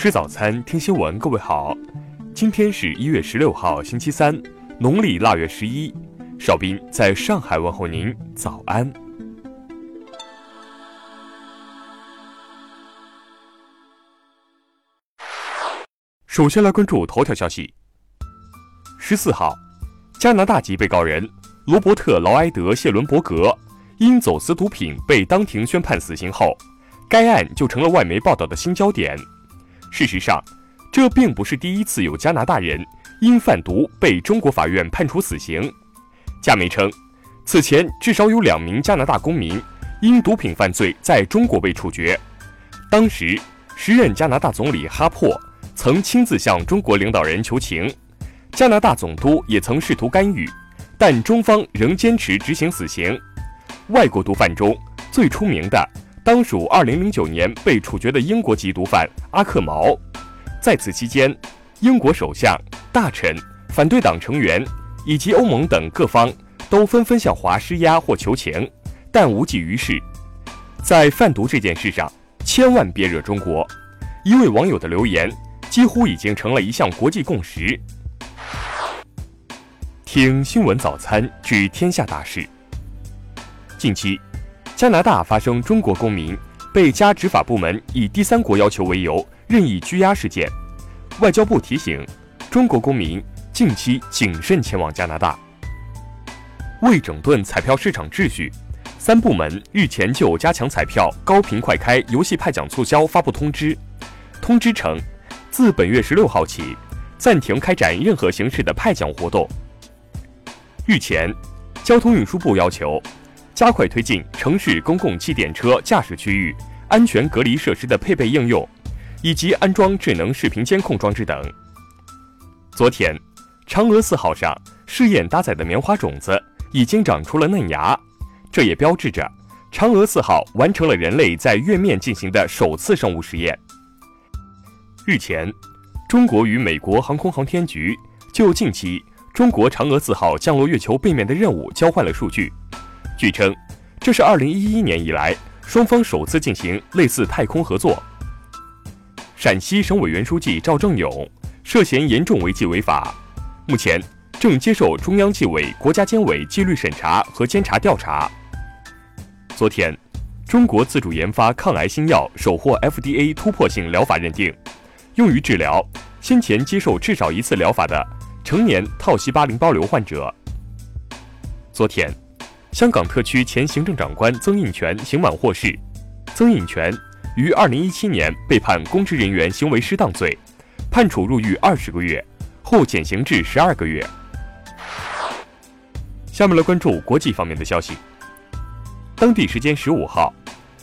吃早餐，听新闻。各位好，今天是一月十六号，星期三，农历腊月十一。邵斌在上海问候您，早安。首先来关注头条消息。十四号，加拿大籍被告人罗伯特·劳埃德·谢伦伯格因走私毒品被当庭宣判死刑后，该案就成了外媒报道的新焦点。事实上，这并不是第一次有加拿大人因贩毒被中国法院判处死刑。加媒称，此前至少有两名加拿大公民因毒品犯罪在中国被处决。当时，时任加拿大总理哈珀。曾亲自向中国领导人求情，加拿大总督也曾试图干预，但中方仍坚持执行死刑。外国毒贩中最出名的，当属2009年被处决的英国籍毒贩阿克毛。在此期间，英国首相、大臣、反对党成员以及欧盟等各方都纷纷向华施压或求情，但无济于事。在贩毒这件事上，千万别惹中国。一位网友的留言。几乎已经成了一项国际共识。听新闻早餐知天下大事。近期，加拿大发生中国公民被加执法部门以第三国要求为由任意拘押事件，外交部提醒中国公民近期谨慎前往加拿大。为整顿彩票市场秩序，三部门日前就加强彩票高频快开游戏派奖促销发布通知，通知称。自本月十六号起，暂停开展任何形式的派奖活动。日前，交通运输部要求加快推进城市公共汽电车驾驶区域安全隔离设施的配备应用，以及安装智能视频监控装置等。昨天，嫦娥四号上试验搭载的棉花种子已经长出了嫩芽，这也标志着嫦娥四号完成了人类在月面进行的首次生物实验。日前，中国与美国航空航天局就近期中国嫦娥四号降落月球背面的任务交换了数据。据称，这是2011年以来双方首次进行类似太空合作。陕西省委原书记赵正永涉嫌严重违纪违法，目前正接受中央纪委国家监委纪律审查和监察调查。昨天，中国自主研发抗癌新药首获 FDA 突破性疗法认定。用于治疗先前接受至少一次疗法的成年套细胞淋巴瘤患者。昨天，香港特区前行政长官曾荫权刑满获释。曾荫权于二零一七年被判公职人员行为失当罪，判处入狱二十个月，后减刑至十二个月。下面来关注国际方面的消息。当地时间十五号，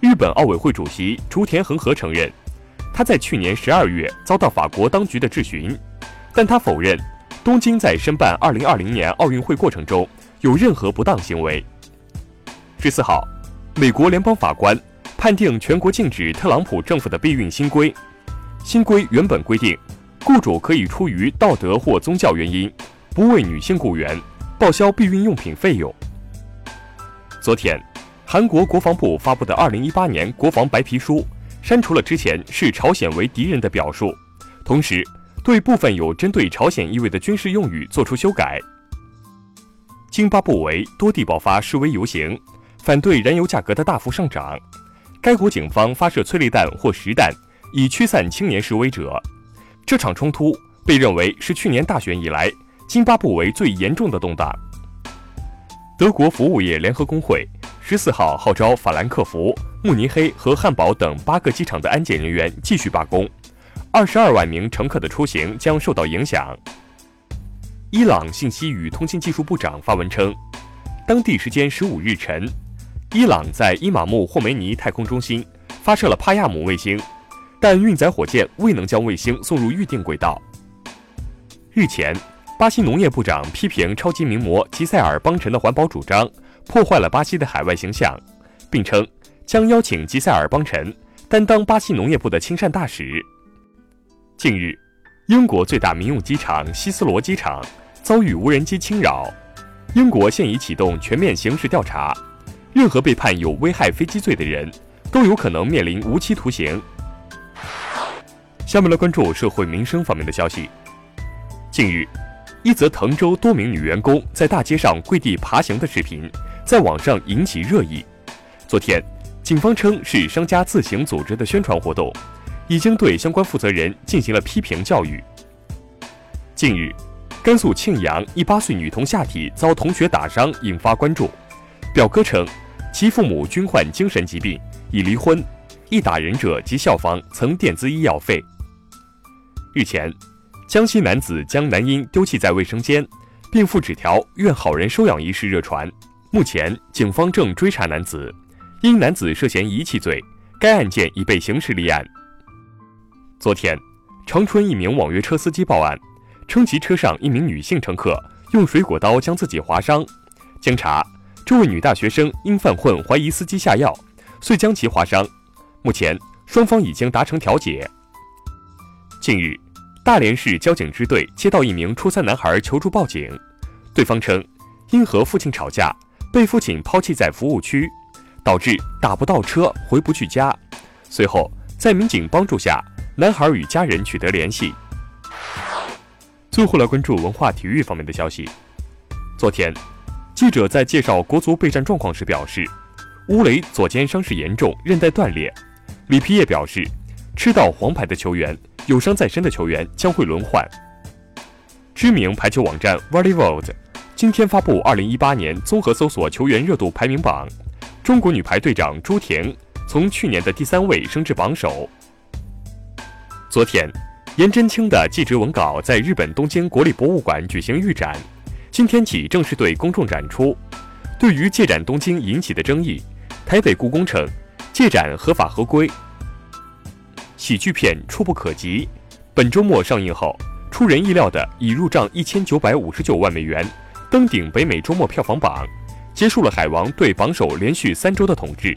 日本奥委会主席竹田恒和承认。他在去年十二月遭到法国当局的质询，但他否认东京在申办二零二零年奥运会过程中有任何不当行为。十四号，美国联邦法官判定全国禁止特朗普政府的避孕新规。新规原本规定，雇主可以出于道德或宗教原因，不为女性雇员报销避孕用品费用。昨天，韩国国防部发布的二零一八年国防白皮书。删除了之前视朝鲜为敌人的表述，同时对部分有针对朝鲜意味的军事用语作出修改。津巴布韦多地爆发示威游行，反对燃油价格的大幅上涨。该国警方发射催泪弹或实弹，以驱散青年示威者。这场冲突被认为是去年大选以来津巴布韦最严重的动荡。德国服务业联合工会十四号号召法兰克福。慕尼黑和汉堡等八个机场的安检人员继续罢工，二十二万名乘客的出行将受到影响。伊朗信息与通信技术部长发文称，当地时间十五日晨，伊朗在伊玛目霍梅尼太空中心发射了帕亚姆卫星，但运载火箭未能将卫星送入预定轨道。日前，巴西农业部长批评超级名模吉塞尔邦辰的环保主张破坏了巴西的海外形象，并称。将邀请吉塞尔邦辰担当巴西农业部的亲善大使。近日，英国最大民用机场希斯罗机场遭遇无人机侵扰，英国现已启动全面刑事调查，任何被判有危害飞机罪的人都有可能面临无期徒刑。下面来关注社会民生方面的消息。近日，一则滕州多名女员工在大街上跪地爬行的视频，在网上引起热议。昨天，警方称是商家自行组织的宣传活动，已经对相关负责人进行了批评教育。近日，甘肃庆阳一八岁女童下体遭同学打伤，引发关注。表哥称，其父母均患精神疾病，已离婚，一打人者及校方曾垫资医药费。日前，江西男子将男婴丢弃在卫生间，并附纸条愿好人收养一事热传。目前，警方正追查男子。因男子涉嫌遗弃罪，该案件已被刑事立案。昨天，长春一名网约车司机报案，称其车上一名女性乘客用水果刀将自己划伤。经查，这位女大学生因犯混怀疑司机下药，遂将其划伤。目前，双方已经达成调解。近日，大连市交警支队接到一名初三男孩求助报警，对方称因和父亲吵架，被父亲抛弃在服务区。导致打不到车，回不去家。随后，在民警帮助下，男孩与家人取得联系。最后来关注文化体育方面的消息。昨天，记者在介绍国足备战状况时表示，乌雷左肩伤势严重，韧带断裂。里皮耶表示，吃到黄牌的球员，有伤在身的球员将会轮换。知名排球网站 Volleyworld 今天发布2018年综合搜索球员热度排名榜。中国女排队长朱婷从去年的第三位升至榜首。昨天，颜真卿的祭侄文稿在日本东京国立博物馆举行预展，今天起正式对公众展出。对于借展东京引起的争议，台北故宫称借展合法合规。喜剧片《触不可及》本周末上映后，出人意料的已入账一千九百五十九万美元，登顶北美周末票房榜。结束了海王对榜首连续三周的统治。